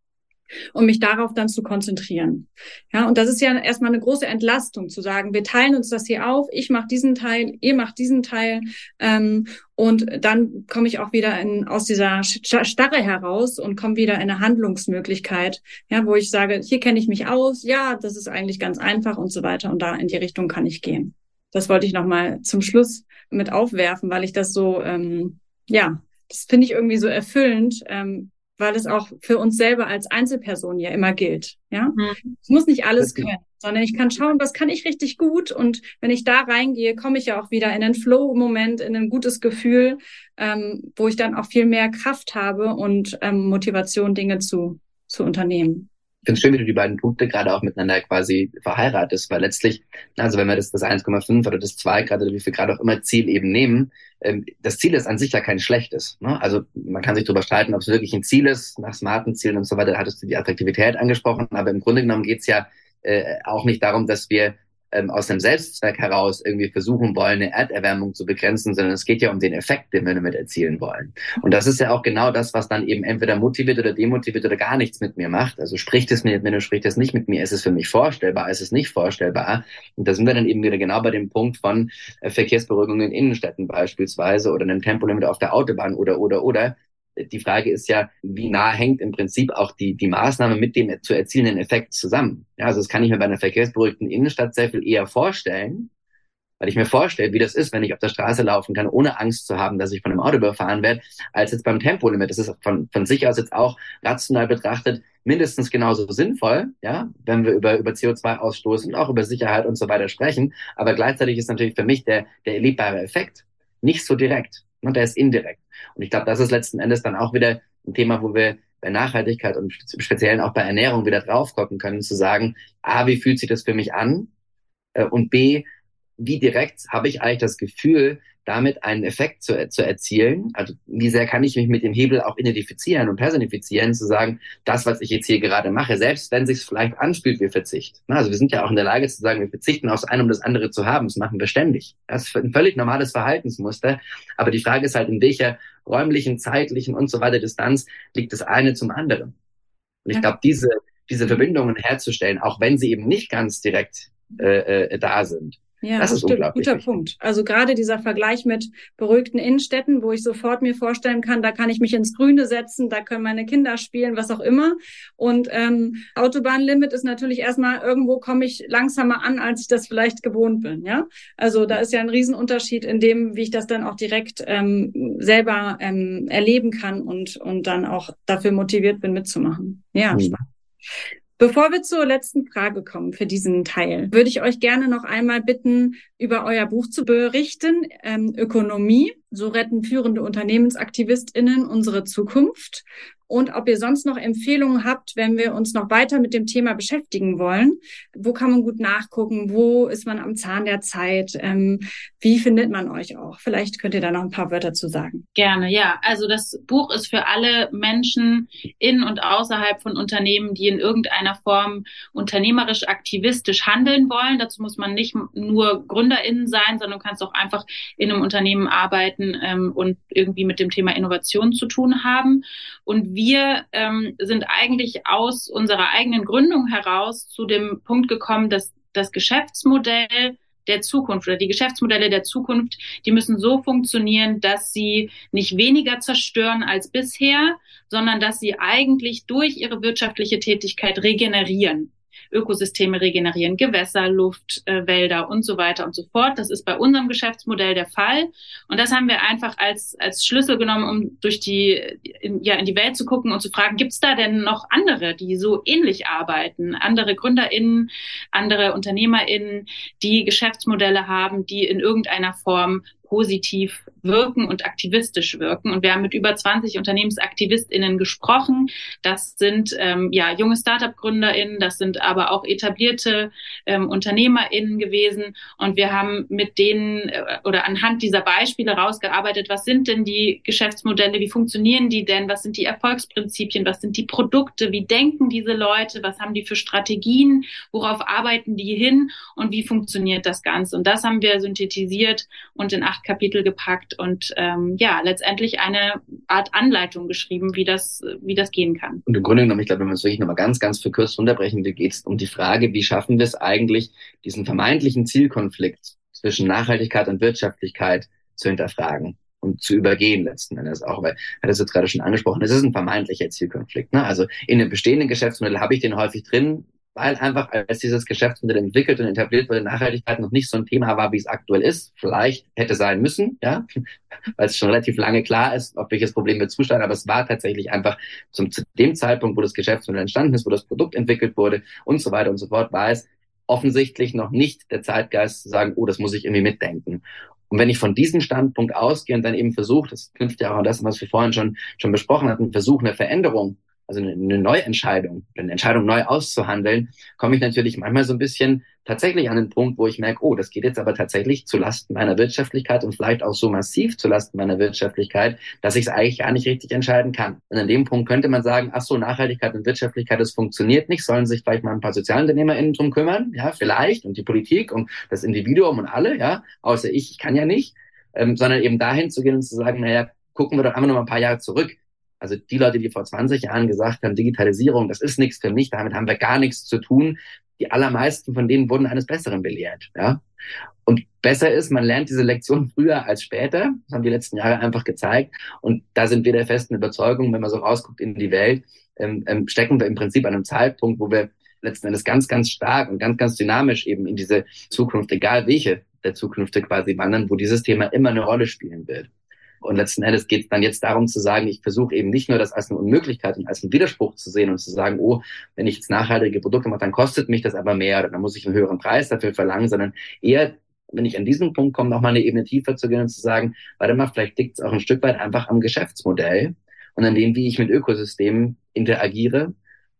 um mich darauf dann zu konzentrieren. Ja, und das ist ja erstmal eine große Entlastung zu sagen, wir teilen uns das hier auf, ich mache diesen Teil, ihr macht diesen Teil ähm, und dann komme ich auch wieder in, aus dieser Starre heraus und komme wieder in eine Handlungsmöglichkeit, ja, wo ich sage, hier kenne ich mich aus, ja, das ist eigentlich ganz einfach und so weiter und da in die Richtung kann ich gehen. Das wollte ich nochmal zum Schluss mit aufwerfen, weil ich das so, ähm, ja, das finde ich irgendwie so erfüllend, ähm, weil es auch für uns selber als Einzelperson ja immer gilt. Ja, mhm. ich muss nicht alles können, sondern ich kann schauen, was kann ich richtig gut und wenn ich da reingehe, komme ich ja auch wieder in einen Flow-Moment, in ein gutes Gefühl, ähm, wo ich dann auch viel mehr Kraft habe und ähm, Motivation, Dinge zu zu unternehmen finde es schön, wie du die beiden Punkte gerade auch miteinander quasi verheiratest, weil letztlich, also wenn wir das, das 1,5 oder das 2 Grad oder wie viel Grad auch immer Ziel eben nehmen, ähm, das Ziel ist an sich ja kein schlechtes. Ne? Also man kann sich darüber streiten, ob es wirklich ein Ziel ist, nach smarten Zielen und so weiter, hattest du die Attraktivität angesprochen, aber im Grunde genommen geht's ja äh, auch nicht darum, dass wir ähm, aus dem Selbstzweck heraus irgendwie versuchen wollen, eine Erderwärmung zu begrenzen, sondern es geht ja um den Effekt, den wir damit erzielen wollen. Und das ist ja auch genau das, was dann eben entweder motiviert oder demotiviert oder gar nichts mit mir macht. Also spricht es mit mir oder spricht es nicht mit mir? Ist es für mich vorstellbar? Ist es nicht vorstellbar? Und da sind wir dann eben wieder genau bei dem Punkt von äh, Verkehrsberuhigung in Innenstädten beispielsweise oder einem Tempolimit auf der Autobahn oder, oder, oder die Frage ist ja, wie nah hängt im Prinzip auch die, die Maßnahme mit dem zu erzielenden Effekt zusammen. Ja, also das kann ich mir bei einer verkehrsberuhigten Innenstadt sehr viel eher vorstellen, weil ich mir vorstelle, wie das ist, wenn ich auf der Straße laufen kann, ohne Angst zu haben, dass ich von einem Auto überfahren werde, als jetzt beim Tempolimit. Das ist von, von sich aus jetzt auch rational betrachtet mindestens genauso sinnvoll, ja, wenn wir über, über CO2-Ausstoß und auch über Sicherheit und so weiter sprechen. Aber gleichzeitig ist natürlich für mich der, der erlebbare Effekt nicht so direkt. Und der ist indirekt. Und ich glaube, das ist letzten Endes dann auch wieder ein Thema, wo wir bei Nachhaltigkeit und speziell auch bei Ernährung wieder drauf gucken können, zu sagen, A, wie fühlt sich das für mich an? Äh, und B, wie direkt habe ich eigentlich das Gefühl, damit einen Effekt zu, zu erzielen. Also wie sehr kann ich mich mit dem Hebel auch identifizieren und personifizieren, zu sagen, das, was ich jetzt hier gerade mache, selbst wenn sich vielleicht anspielt wie Verzicht. Also wir sind ja auch in der Lage zu sagen, wir verzichten aufs eine, um das andere zu haben. Das machen wir ständig. Das ist ein völlig normales Verhaltensmuster. Aber die Frage ist halt, in welcher räumlichen, zeitlichen und so weiter Distanz liegt das eine zum anderen. Und ich glaube, diese, diese Verbindungen herzustellen, auch wenn sie eben nicht ganz direkt äh, äh, da sind. Ja, das ist stimmt. guter wichtig. Punkt. Also gerade dieser Vergleich mit beruhigten Innenstädten, wo ich sofort mir vorstellen kann, da kann ich mich ins Grüne setzen, da können meine Kinder spielen, was auch immer. Und ähm, Autobahnlimit ist natürlich erstmal irgendwo komme ich langsamer an, als ich das vielleicht gewohnt bin. Ja, also da ist ja ein Riesenunterschied in dem, wie ich das dann auch direkt ähm, selber ähm, erleben kann und und dann auch dafür motiviert bin mitzumachen. Ja, mhm. spannend. Bevor wir zur letzten Frage kommen für diesen Teil, würde ich euch gerne noch einmal bitten, über euer Buch zu berichten, ähm, Ökonomie, so retten führende UnternehmensaktivistInnen unsere Zukunft und ob ihr sonst noch Empfehlungen habt, wenn wir uns noch weiter mit dem Thema beschäftigen wollen. Wo kann man gut nachgucken? Wo ist man am Zahn der Zeit? Ähm, wie findet man euch auch? Vielleicht könnt ihr da noch ein paar Wörter zu sagen. Gerne, ja. Also das Buch ist für alle Menschen in und außerhalb von Unternehmen, die in irgendeiner Form unternehmerisch aktivistisch handeln wollen. Dazu muss man nicht nur GründerInnen sein, sondern du kannst auch einfach in einem Unternehmen arbeiten ähm, und irgendwie mit dem Thema Innovation zu tun haben. Und wir ähm, sind eigentlich aus unserer eigenen Gründung heraus zu dem Punkt gekommen, dass das Geschäftsmodell der Zukunft oder die Geschäftsmodelle der Zukunft, die müssen so funktionieren, dass sie nicht weniger zerstören als bisher, sondern dass sie eigentlich durch ihre wirtschaftliche Tätigkeit regenerieren. Ökosysteme regenerieren, Gewässer, Luft, äh, Wälder und so weiter und so fort. Das ist bei unserem Geschäftsmodell der Fall. Und das haben wir einfach als, als Schlüssel genommen, um durch die, in, ja, in die Welt zu gucken und zu fragen, gibt es da denn noch andere, die so ähnlich arbeiten? Andere GründerInnen, andere UnternehmerInnen, die Geschäftsmodelle haben, die in irgendeiner Form positiv wirken und aktivistisch wirken. Und wir haben mit über 20 UnternehmensaktivistInnen gesprochen. Das sind ähm, ja junge Startup-GründerInnen, das sind aber auch etablierte ähm, UnternehmerInnen gewesen. Und wir haben mit denen äh, oder anhand dieser Beispiele rausgearbeitet, was sind denn die Geschäftsmodelle, wie funktionieren die denn, was sind die Erfolgsprinzipien, was sind die Produkte, wie denken diese Leute, was haben die für Strategien, worauf arbeiten die hin und wie funktioniert das Ganze. Und das haben wir synthetisiert und in acht Kapitel gepackt und ähm, ja, letztendlich eine Art Anleitung geschrieben, wie das, wie das gehen kann. Und im Grunde genommen, ich glaube, wenn wir es wirklich nochmal ganz, ganz verkürzt unterbrechen, geht es um die Frage, wie schaffen wir es eigentlich, diesen vermeintlichen Zielkonflikt zwischen Nachhaltigkeit und Wirtschaftlichkeit zu hinterfragen und zu übergehen letzten Endes auch, weil hat es jetzt gerade schon angesprochen, es ist ein vermeintlicher Zielkonflikt. Ne? Also in einem bestehenden Geschäftsmodell habe ich den häufig drin, weil einfach als dieses Geschäftsmodell entwickelt und etabliert wurde, Nachhaltigkeit noch nicht so ein Thema war, wie es aktuell ist. Vielleicht hätte sein müssen, ja, weil es schon relativ lange klar ist, auf welches Problem wir zusteuern, aber es war tatsächlich einfach zum, zu dem Zeitpunkt, wo das Geschäftsmodell entstanden ist, wo das Produkt entwickelt wurde und so weiter und so fort, war es offensichtlich noch nicht der Zeitgeist zu sagen, oh, das muss ich irgendwie mitdenken. Und wenn ich von diesem Standpunkt ausgehe und dann eben versuche, das knüpft ja auch an das, was wir vorhin schon, schon besprochen hatten, versuche eine Veränderung also eine, eine Neuentscheidung, eine Entscheidung neu auszuhandeln, komme ich natürlich manchmal so ein bisschen tatsächlich an den Punkt, wo ich merke, oh, das geht jetzt aber tatsächlich zu Lasten meiner Wirtschaftlichkeit und vielleicht auch so massiv zu Lasten meiner Wirtschaftlichkeit, dass ich es eigentlich gar nicht richtig entscheiden kann. Und an dem Punkt könnte man sagen, ach so, Nachhaltigkeit und Wirtschaftlichkeit, das funktioniert nicht, sollen sich vielleicht mal ein paar SozialunternehmerInnen drum kümmern, ja, vielleicht, und die Politik und das Individuum und alle, ja, außer ich, ich kann ja nicht, ähm, sondern eben dahin zu gehen und zu sagen, naja, gucken wir doch einfach noch mal ein paar Jahre zurück. Also die Leute, die vor 20 Jahren gesagt haben, Digitalisierung, das ist nichts für mich, damit haben wir gar nichts zu tun. Die allermeisten von denen wurden eines Besseren belehrt. Ja? Und besser ist, man lernt diese Lektion früher als später. Das haben die letzten Jahre einfach gezeigt. Und da sind wir der festen Überzeugung, wenn man so rausguckt in die Welt, ähm, ähm, stecken wir im Prinzip an einem Zeitpunkt, wo wir letzten Endes ganz, ganz stark und ganz, ganz dynamisch eben in diese Zukunft, egal welche der Zukünfte quasi wandern, wo dieses Thema immer eine Rolle spielen wird. Und letzten Endes geht es dann jetzt darum zu sagen, ich versuche eben nicht nur das als eine Unmöglichkeit und als einen Widerspruch zu sehen und zu sagen, oh, wenn ich jetzt nachhaltige Produkte mache, dann kostet mich das aber mehr, dann muss ich einen höheren Preis dafür verlangen, sondern eher wenn ich an diesen Punkt komme, nochmal eine Ebene tiefer zu gehen und zu sagen, warte mal, vielleicht liegt es auch ein Stück weit einfach am Geschäftsmodell und an dem, wie ich mit Ökosystemen interagiere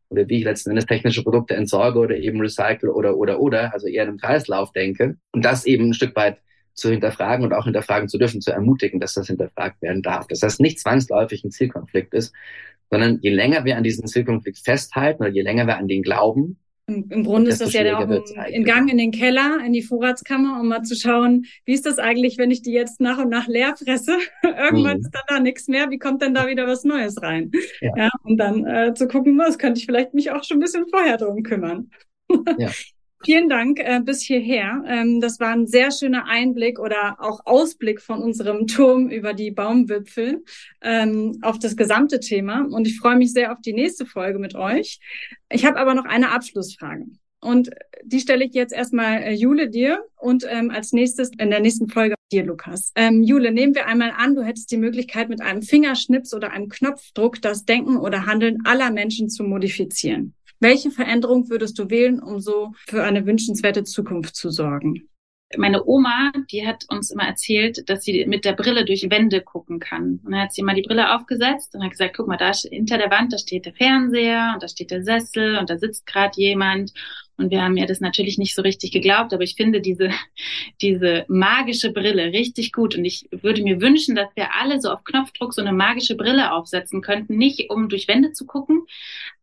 oder wie ich letzten Endes technische Produkte entsorge oder eben recycle oder, oder, oder, also eher in einem Kreislauf denke und das eben ein Stück weit zu hinterfragen und auch hinterfragen zu dürfen, zu ermutigen, dass das hinterfragt werden darf. Dass das nicht zwangsläufig ein Zielkonflikt ist, sondern je länger wir an diesem Zielkonflikt festhalten oder je länger wir an den glauben, im Grunde ist das ja auch ein Gang in den Keller, in die Vorratskammer, um mal zu schauen, wie ist das eigentlich, wenn ich die jetzt nach und nach leer fresse? Irgendwann mhm. ist dann da nichts mehr. Wie kommt denn da wieder was Neues rein? Ja. ja und dann äh, zu gucken, was könnte ich vielleicht mich auch schon ein bisschen vorher drum kümmern. ja. Vielen Dank äh, bis hierher. Ähm, das war ein sehr schöner Einblick oder auch Ausblick von unserem Turm über die Baumwipfel ähm, auf das gesamte Thema. Und ich freue mich sehr auf die nächste Folge mit euch. Ich habe aber noch eine Abschlussfrage. Und die stelle ich jetzt erstmal äh, Jule dir und ähm, als nächstes in der nächsten Folge dir, Lukas. Ähm, Jule, nehmen wir einmal an, du hättest die Möglichkeit, mit einem Fingerschnips oder einem Knopfdruck das Denken oder Handeln aller Menschen zu modifizieren. Welche Veränderung würdest du wählen, um so für eine wünschenswerte Zukunft zu sorgen? meine Oma, die hat uns immer erzählt, dass sie mit der Brille durch Wände gucken kann. Und dann hat sie mal die Brille aufgesetzt und hat gesagt, guck mal, da hinter der Wand, da steht der Fernseher und da steht der Sessel und da sitzt gerade jemand. Und wir haben ihr das natürlich nicht so richtig geglaubt, aber ich finde diese, diese magische Brille richtig gut. Und ich würde mir wünschen, dass wir alle so auf Knopfdruck so eine magische Brille aufsetzen könnten. Nicht um durch Wände zu gucken,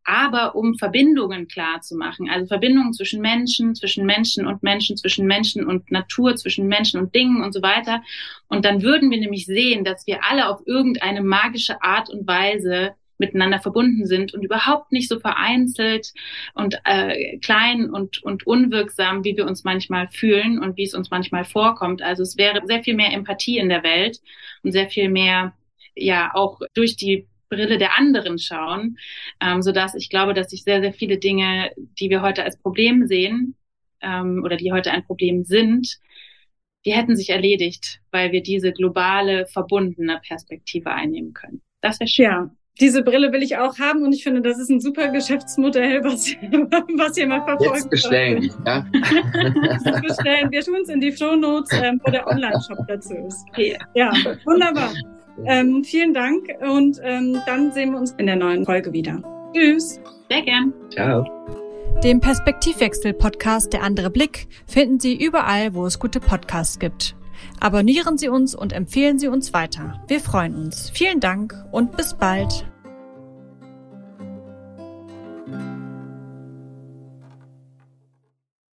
aber um Verbindungen klar zu machen. Also Verbindungen zwischen Menschen, zwischen Menschen und Menschen, zwischen Menschen und Natur, zwischen Menschen und Dingen und so weiter. Und dann würden wir nämlich sehen, dass wir alle auf irgendeine magische Art und Weise miteinander verbunden sind und überhaupt nicht so vereinzelt und äh, klein und, und unwirksam, wie wir uns manchmal fühlen und wie es uns manchmal vorkommt. Also es wäre sehr viel mehr Empathie in der Welt und sehr viel mehr, ja, auch durch die Brille der anderen schauen, ähm, so dass ich glaube, dass sich sehr, sehr viele Dinge, die wir heute als Problem sehen ähm, oder die heute ein Problem sind, die hätten sich erledigt, weil wir diese globale, verbundene Perspektive einnehmen können. Das wäre schön. Ja, diese Brille will ich auch haben und ich finde, das ist ein super Geschäftsmodell, was, was ihr mal verfolgt. Jetzt bestellen, ja. Jetzt bestellen. Wir tun es in die Show Notes, ähm, wo der Online-Shop dazu ist. Ja, wunderbar. Ähm, vielen Dank und ähm, dann sehen wir uns in der neuen Folge wieder. Tschüss. Sehr gern. Ciao. Den Perspektivwechsel-Podcast Der andere Blick finden Sie überall, wo es gute Podcasts gibt. Abonnieren Sie uns und empfehlen Sie uns weiter. Wir freuen uns. Vielen Dank und bis bald.